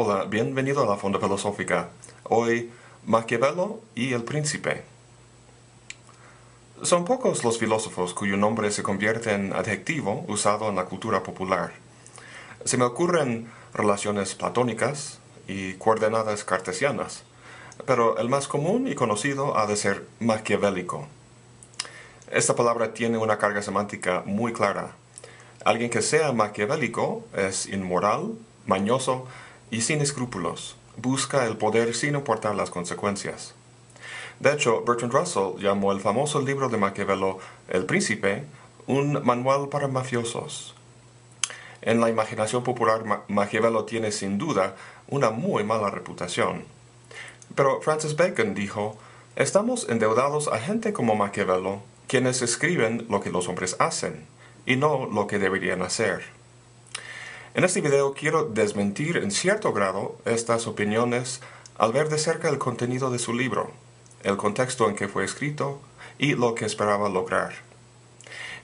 Hola, bienvenido a la Fonda Filosófica. Hoy, Maquiavelo y el Príncipe. Son pocos los filósofos cuyo nombre se convierte en adjetivo usado en la cultura popular. Se me ocurren relaciones platónicas y coordenadas cartesianas, pero el más común y conocido ha de ser maquiavélico. Esta palabra tiene una carga semántica muy clara. Alguien que sea maquiavélico es inmoral, mañoso y sin escrúpulos. Busca el poder sin importar las consecuencias. De hecho, Bertrand Russell llamó el famoso libro de Maquiavelo El Príncipe un manual para mafiosos. En la imaginación popular, Maquiavelo tiene sin duda una muy mala reputación. Pero Francis Bacon dijo, estamos endeudados a gente como Maquiavelo, quienes escriben lo que los hombres hacen, y no lo que deberían hacer. En este video quiero desmentir en cierto grado estas opiniones al ver de cerca el contenido de su libro el contexto en que fue escrito y lo que esperaba lograr.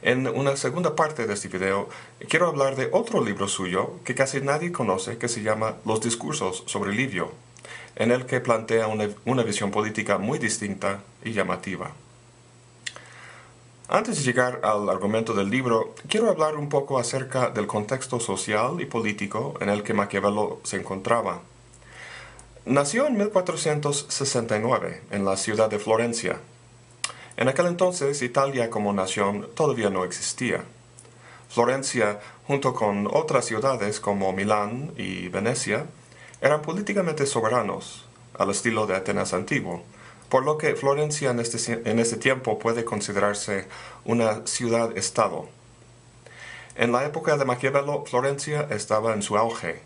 En una segunda parte de este video quiero hablar de otro libro suyo que casi nadie conoce que se llama Los discursos sobre Livio, en el que plantea una, una visión política muy distinta y llamativa. Antes de llegar al argumento del libro, quiero hablar un poco acerca del contexto social y político en el que Maquiavelo se encontraba. Nació en 1469 en la ciudad de Florencia. En aquel entonces Italia como nación todavía no existía. Florencia, junto con otras ciudades como Milán y Venecia, eran políticamente soberanos, al estilo de Atenas antiguo, por lo que Florencia en este, en este tiempo puede considerarse una ciudad-estado. En la época de Maquiavelo, Florencia estaba en su auge,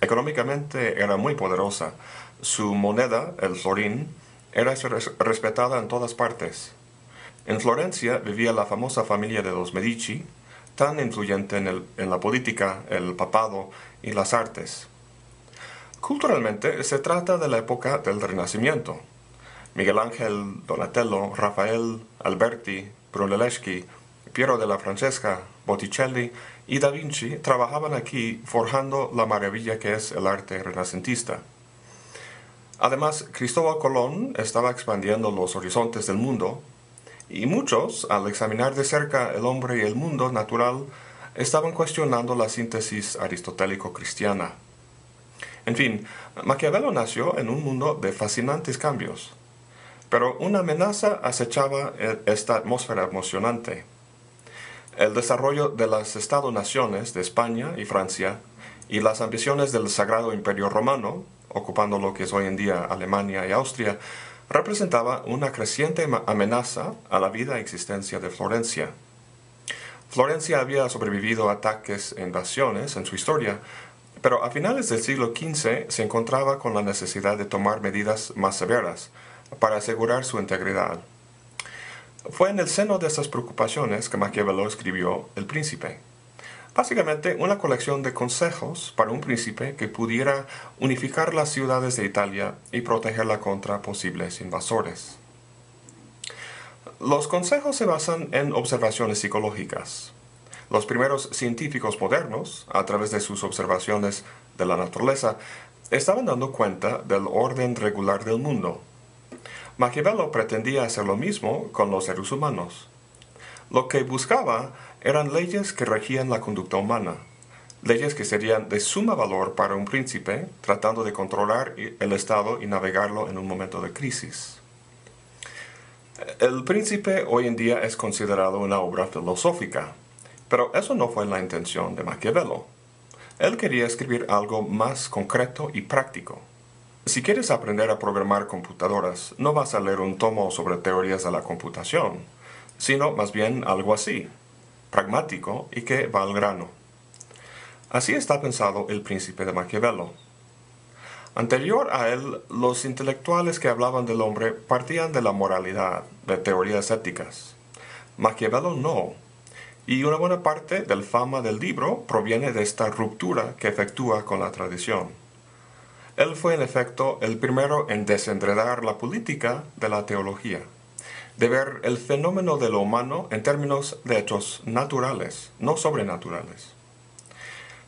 Económicamente era muy poderosa. Su moneda, el florín, era respetada en todas partes. En Florencia vivía la famosa familia de los Medici, tan influyente en, en la política, el papado y las artes. Culturalmente se trata de la época del Renacimiento. Miguel Ángel, Donatello, Rafael, Alberti, Brunelleschi, Piero de la Francesca, Botticelli y Da Vinci trabajaban aquí forjando la maravilla que es el arte renacentista. Además, Cristóbal Colón estaba expandiendo los horizontes del mundo y muchos, al examinar de cerca el hombre y el mundo natural, estaban cuestionando la síntesis aristotélico-cristiana. En fin, Maquiavelo nació en un mundo de fascinantes cambios, pero una amenaza acechaba e-, esta atmósfera emocionante. El desarrollo de las Estado-naciones de España y Francia y las ambiciones del Sagrado Imperio Romano, ocupando lo que es hoy en día Alemania y Austria, representaba una creciente amenaza a la vida e existencia de Florencia. Florencia había sobrevivido a ataques e invasiones en su historia, pero a finales del siglo XV se encontraba con la necesidad de tomar medidas más severas para asegurar su integridad. Fue en el seno de estas preocupaciones que Maquiavelo escribió El Príncipe. Básicamente una colección de consejos para un príncipe que pudiera unificar las ciudades de Italia y protegerla contra posibles invasores. Los consejos se basan en observaciones psicológicas. Los primeros científicos modernos, a través de sus observaciones de la naturaleza, estaban dando cuenta del orden regular del mundo, Maquiavelo pretendía hacer lo mismo con los seres humanos. Lo que buscaba eran leyes que regían la conducta humana, leyes que serían de suma valor para un príncipe tratando de controlar el Estado y navegarlo en un momento de crisis. El príncipe hoy en día es considerado una obra filosófica, pero eso no fue la intención de Maquiavelo. Él quería escribir algo más concreto y práctico. Si quieres aprender a programar computadoras, no vas a leer un tomo sobre teorías de la computación, sino más bien algo así, pragmático y que va al grano. Así está pensado el príncipe de Maquiavelo. Anterior a él, los intelectuales que hablaban del hombre partían de la moralidad, de teorías éticas. Maquiavelo no, y una buena parte del fama del libro proviene de esta ruptura que efectúa con la tradición. Él fue en efecto el primero en desenredar la política de la teología, de ver el fenómeno de lo humano en términos de hechos naturales, no sobrenaturales.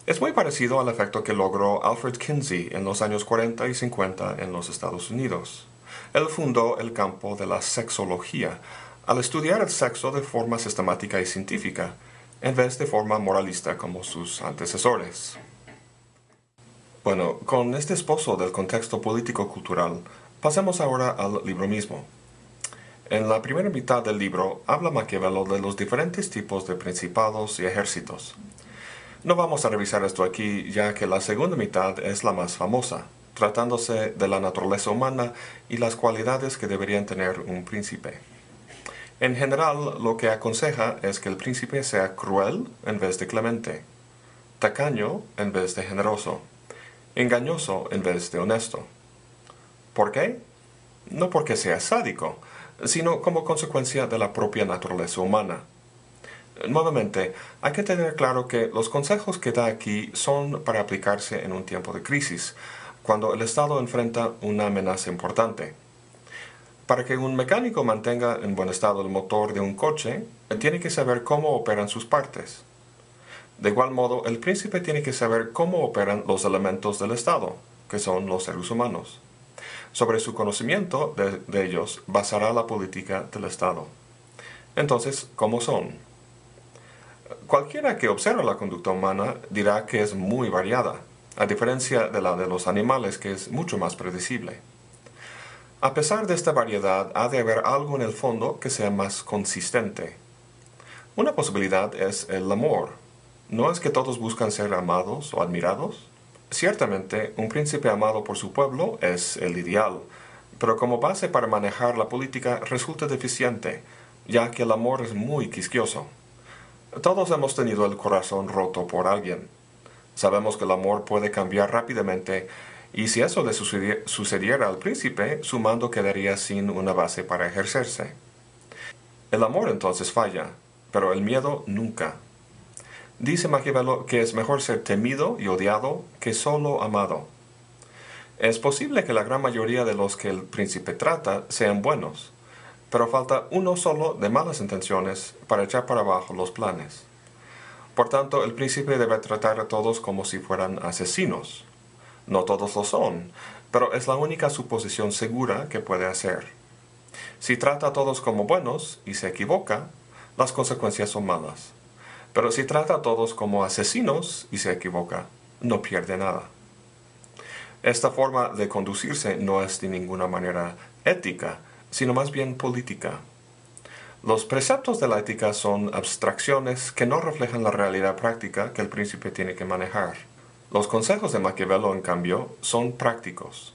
Es muy parecido al efecto que logró Alfred Kinsey en los años 40 y 50 en los Estados Unidos. Él fundó el campo de la sexología, al estudiar el sexo de forma sistemática y científica, en vez de forma moralista como sus antecesores. Bueno, con este esposo del contexto político-cultural, pasemos ahora al libro mismo. En la primera mitad del libro habla Maquiavelo de los diferentes tipos de principados y ejércitos. No vamos a revisar esto aquí ya que la segunda mitad es la más famosa, tratándose de la naturaleza humana y las cualidades que deberían tener un príncipe. En general, lo que aconseja es que el príncipe sea cruel en vez de clemente, tacaño en vez de generoso, engañoso en vez de honesto. ¿Por qué? No porque sea sádico, sino como consecuencia de la propia naturaleza humana. Nuevamente, hay que tener claro que los consejos que da aquí son para aplicarse en un tiempo de crisis, cuando el Estado enfrenta una amenaza importante. Para que un mecánico mantenga en buen estado el motor de un coche, tiene que saber cómo operan sus partes. De igual modo, el príncipe tiene que saber cómo operan los elementos del Estado, que son los seres humanos. Sobre su conocimiento de, ellos basará la política del Estado. Entonces, ¿cómo son? Cualquiera que observe la conducta humana dirá que es muy variada, a diferencia de la de los animales que es mucho más predecible. A pesar de esta variedad, ha de haber algo en el fondo que sea más consistente. Una posibilidad es el amor. ¿No es que todos buscan ser amados o admirados? Ciertamente, un príncipe amado por su pueblo es el ideal, pero como base para manejar la política resulta deficiente, ya que el amor es muy quisquioso. Todos hemos tenido el corazón roto por alguien. Sabemos que el amor puede cambiar rápidamente y si eso le sucediera al príncipe, su mando quedaría sin una base para ejercerse. El amor entonces falla, pero el miedo nunca. Dice Maquiavelo que es mejor ser temido y odiado que solo amado. Es posible que la gran mayoría de los que el príncipe trata sean buenos, pero falta uno solo de malas intenciones para echar para abajo los planes. Por tanto, el príncipe debe tratar a todos como si fueran asesinos. No todos lo son, pero es la única suposición segura que puede hacer. Si trata a todos como buenos y se equivoca, las consecuencias son malas. Pero si trata a todos como asesinos y se equivoca, no pierde nada. Esta forma de conducirse no es de ninguna manera ética, sino más bien política. Los preceptos de la ética son abstracciones que no reflejan la realidad práctica que el príncipe tiene que manejar. Los consejos de Maquiavelo, en cambio, son prácticos.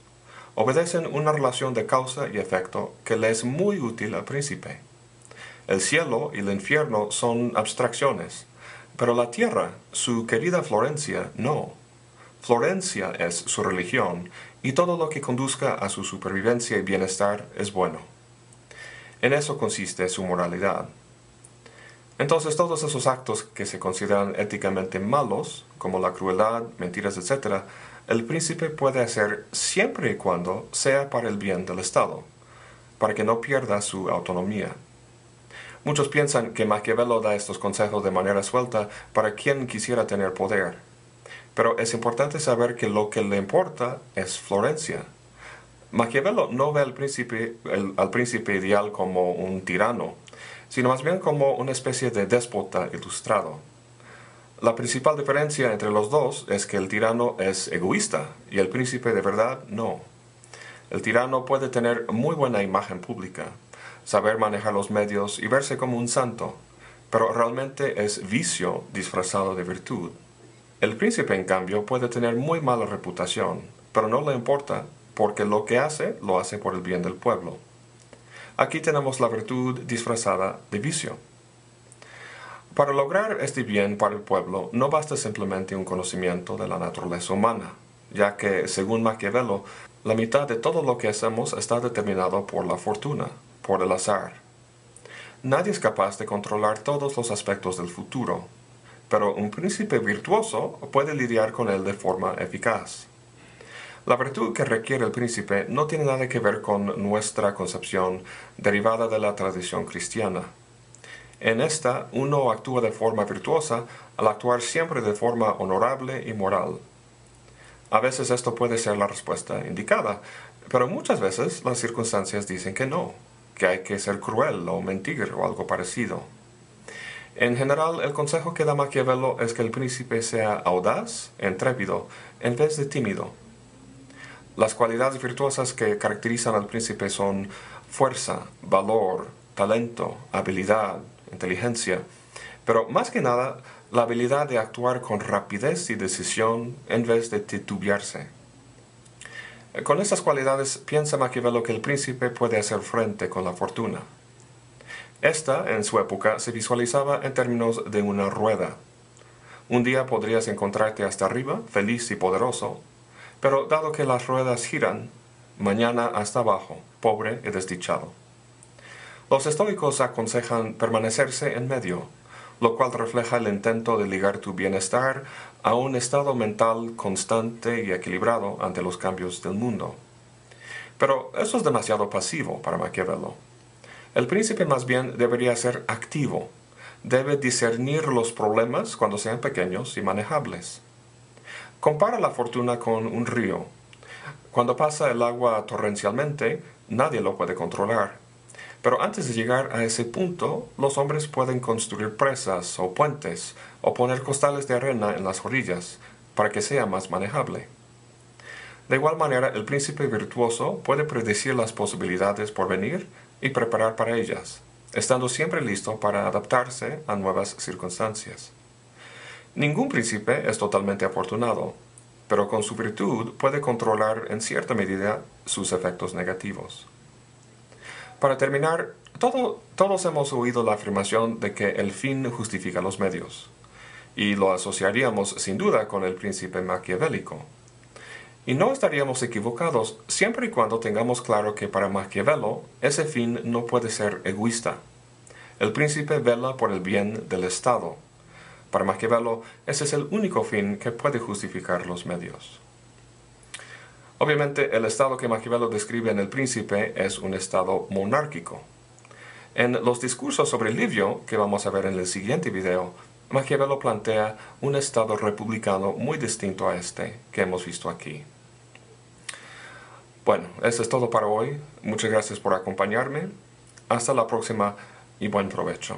Obedecen una relación de causa y efecto que le es muy útil al príncipe. El cielo y el infierno son abstracciones, pero la tierra, su querida Florencia, no. Florencia es su religión, y todo lo que conduzca a su supervivencia y bienestar es bueno. En eso consiste su moralidad. Entonces todos esos actos que se consideran éticamente malos, como la crueldad, mentiras, etc., el príncipe puede hacer siempre y cuando sea para el bien del Estado, para que no pierda su autonomía. Muchos piensan que Maquiavelo da estos consejos de manera suelta para quien quisiera tener poder. Pero es importante saber que lo que le importa es Florencia. Maquiavelo no ve al príncipe, al príncipe ideal como un tirano, sino más bien como una especie de déspota ilustrado. La principal diferencia entre los dos es que el tirano es egoísta y el príncipe de verdad no. El tirano puede tener muy buena imagen pública, saber manejar los medios y verse como un santo, pero realmente es vicio disfrazado de virtud. El príncipe, en cambio, puede tener muy mala reputación, pero no le importa, porque lo que hace lo hace por el bien del pueblo. Aquí tenemos la virtud disfrazada de vicio. Para lograr este bien para el pueblo no basta simplemente un conocimiento de la naturaleza humana, ya que, según Maquiavelo, la mitad de todo lo que hacemos está determinado por la fortuna, por el azar. Nadie es capaz de controlar todos los aspectos del futuro, pero un príncipe virtuoso puede lidiar con él de forma eficaz. La virtud que requiere el príncipe no tiene nada que ver con nuestra concepción derivada de la tradición cristiana. En esta, uno actúa de forma virtuosa al actuar siempre de forma honorable y moral. A veces esto puede ser la respuesta indicada, pero muchas veces las circunstancias dicen que no, que hay que ser cruel o mentir o algo parecido. En general, el consejo que da Maquiavelo es que el príncipe sea audaz, intrépido, en vez de tímido. Las cualidades virtuosas que caracterizan al príncipe son fuerza, valor, talento, habilidad, inteligencia, pero más que nada la habilidad de actuar con rapidez y decisión en vez de titubearse. Con estas cualidades piensa Maquiavelo que el príncipe puede hacer frente con la fortuna. Esta, en su época, se visualizaba en términos de una rueda. Un día podrías encontrarte hasta arriba, feliz y poderoso, pero dado que las ruedas giran, mañana hasta abajo, pobre y desdichado. Los estoicos aconsejan permanecerse en medio, lo cual refleja el intento de ligar tu bienestar a un estado mental constante y equilibrado ante los cambios del mundo. Pero eso es demasiado pasivo para Maquiavelo. El príncipe más bien debería ser activo, debe discernir los problemas cuando sean pequeños y manejables. Compara la fortuna con un río. Cuando pasa el agua torrencialmente, nadie lo puede controlar. Pero antes de llegar a ese punto, los hombres pueden construir presas o puentes o poner costales de arena en las orillas para que sea más manejable. De igual manera, el príncipe virtuoso puede predecir las posibilidades por venir y preparar para ellas, estando siempre listo para adaptarse a nuevas circunstancias. Ningún príncipe es totalmente afortunado, pero con su virtud puede controlar en cierta medida sus efectos negativos. Para terminar, todos hemos oído la afirmación de que el fin justifica los medios, y lo asociaríamos sin duda con el príncipe maquiavélico. Y no estaríamos equivocados siempre y cuando tengamos claro que para Maquiavelo ese fin no puede ser egoísta. El príncipe vela por el bien del Estado. Para Maquiavelo ese es el único fin que puede justificar los medios. Obviamente, el estado que Maquiavelo describe en El Príncipe es un estado monárquico. En los discursos sobre Livio, que vamos a ver en el siguiente video, Maquiavelo plantea un estado republicano muy distinto a este que hemos visto aquí. Bueno, eso es todo para hoy. Muchas gracias por acompañarme. Hasta la próxima y buen provecho.